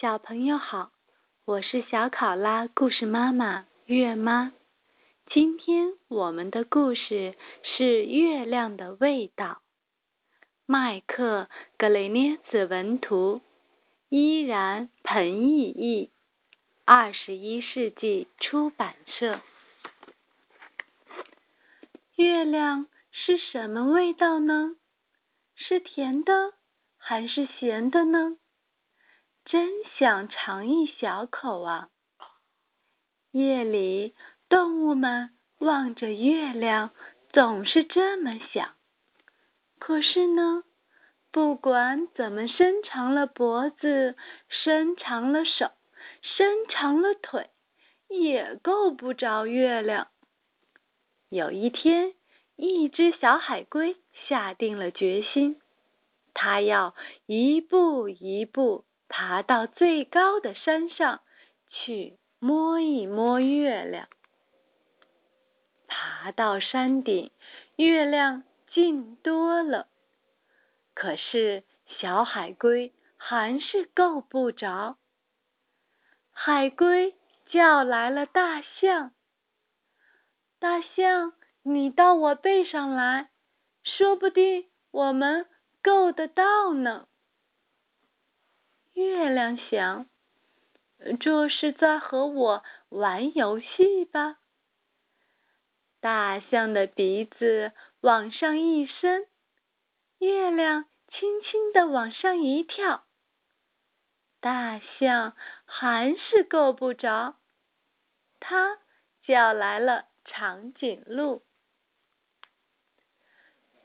小朋友好，我是小考拉故事妈妈月妈。今天我们的故事是《月亮的味道》，麦克格雷涅子文图，依然彭懿译，二十一世纪出版社。月亮是什么味道呢？是甜的还是咸的呢？真想尝一小口啊！夜里，动物们望着月亮，总是这么想。可是呢，不管怎么伸长了脖子，伸长了手，伸长了腿，也够不着月亮。有一天，一只小海龟下定了决心，它要一步一步。爬到最高的山上去摸一摸月亮。爬到山顶，月亮近多了，可是小海龟还是够不着。海龟叫来了大象：“大象，你到我背上来，说不定我们够得到呢。”月亮想：“这是在和我玩游戏吧？”大象的鼻子往上一伸，月亮轻轻的往上一跳，大象还是够不着。它叫来了长颈鹿：“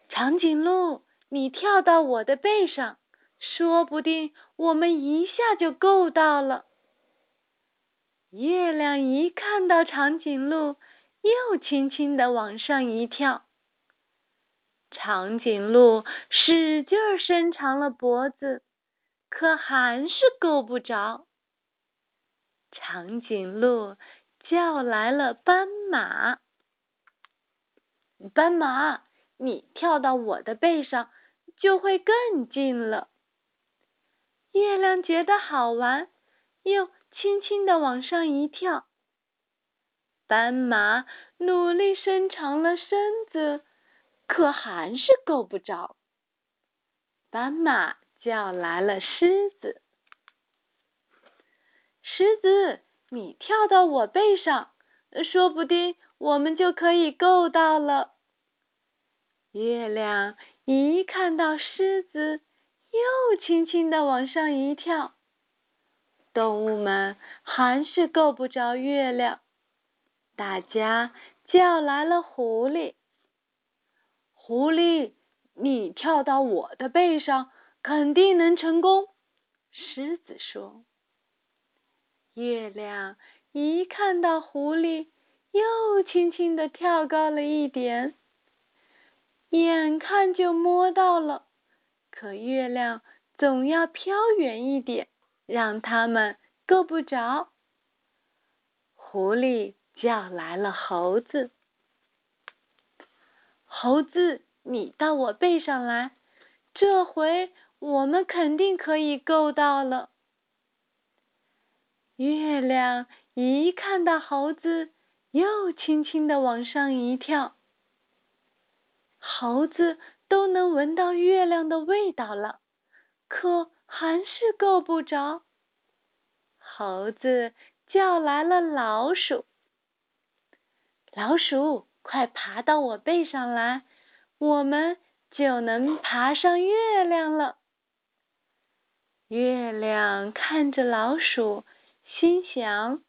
长颈鹿，你跳到我的背上。”说不定我们一下就够到了。月亮一看到长颈鹿，又轻轻的往上一跳。长颈鹿使劲伸长了脖子，可还是够不着。长颈鹿叫来了斑马：“斑马，你跳到我的背上，就会更近了。”月亮觉得好玩，又轻轻的往上一跳。斑马努力伸长了身子，可还是够不着。斑马叫来了狮子：“狮子，你跳到我背上，说不定我们就可以够到了。”月亮一看到狮子。又轻轻的往上一跳，动物们还是够不着月亮。大家叫来了狐狸：“狐狸，你跳到我的背上，肯定能成功。”狮子说。月亮一看到狐狸，又轻轻的跳高了一点，眼看就摸到了。可月亮总要飘远一点，让他们够不着。狐狸叫来了猴子：“猴子，你到我背上来，这回我们肯定可以够到了。”月亮一看到猴子，又轻轻的往上一跳。猴子。都能闻到月亮的味道了，可还是够不着。猴子叫来了老鼠：“老鼠，快爬到我背上来，我们就能爬上月亮了。”月亮看着老鼠，心想：“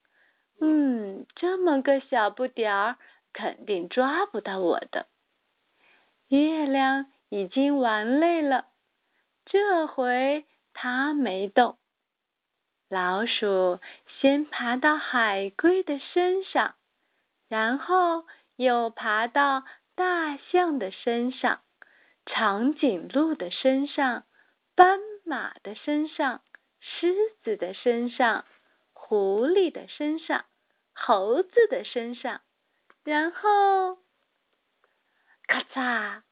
嗯，这么个小不点儿，肯定抓不到我的。”月亮已经玩累了，这回它没动。老鼠先爬到海龟的身上，然后又爬到大象的身上、长颈鹿的身上、斑马的身上、狮子的身上、狐狸的身上、猴子的身上，然后。咔嚓！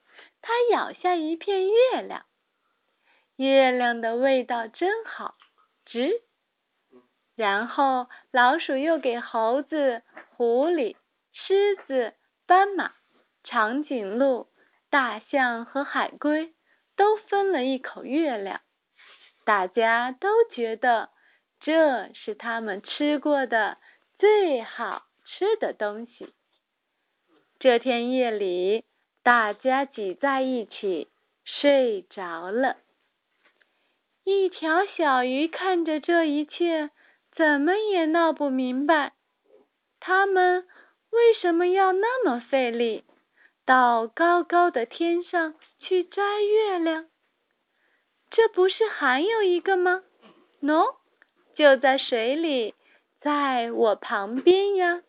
它咬下一片月亮，月亮的味道真好，值然后老鼠又给猴子、狐狸、狮子、斑马、长颈鹿、大象和海龟都分了一口月亮。大家都觉得这是他们吃过的最好吃的东西。这天夜里，大家挤在一起睡着了。一条小鱼看着这一切，怎么也闹不明白，他们为什么要那么费力，到高高的天上去摘月亮？这不是还有一个吗？喏，就在水里，在我旁边呀。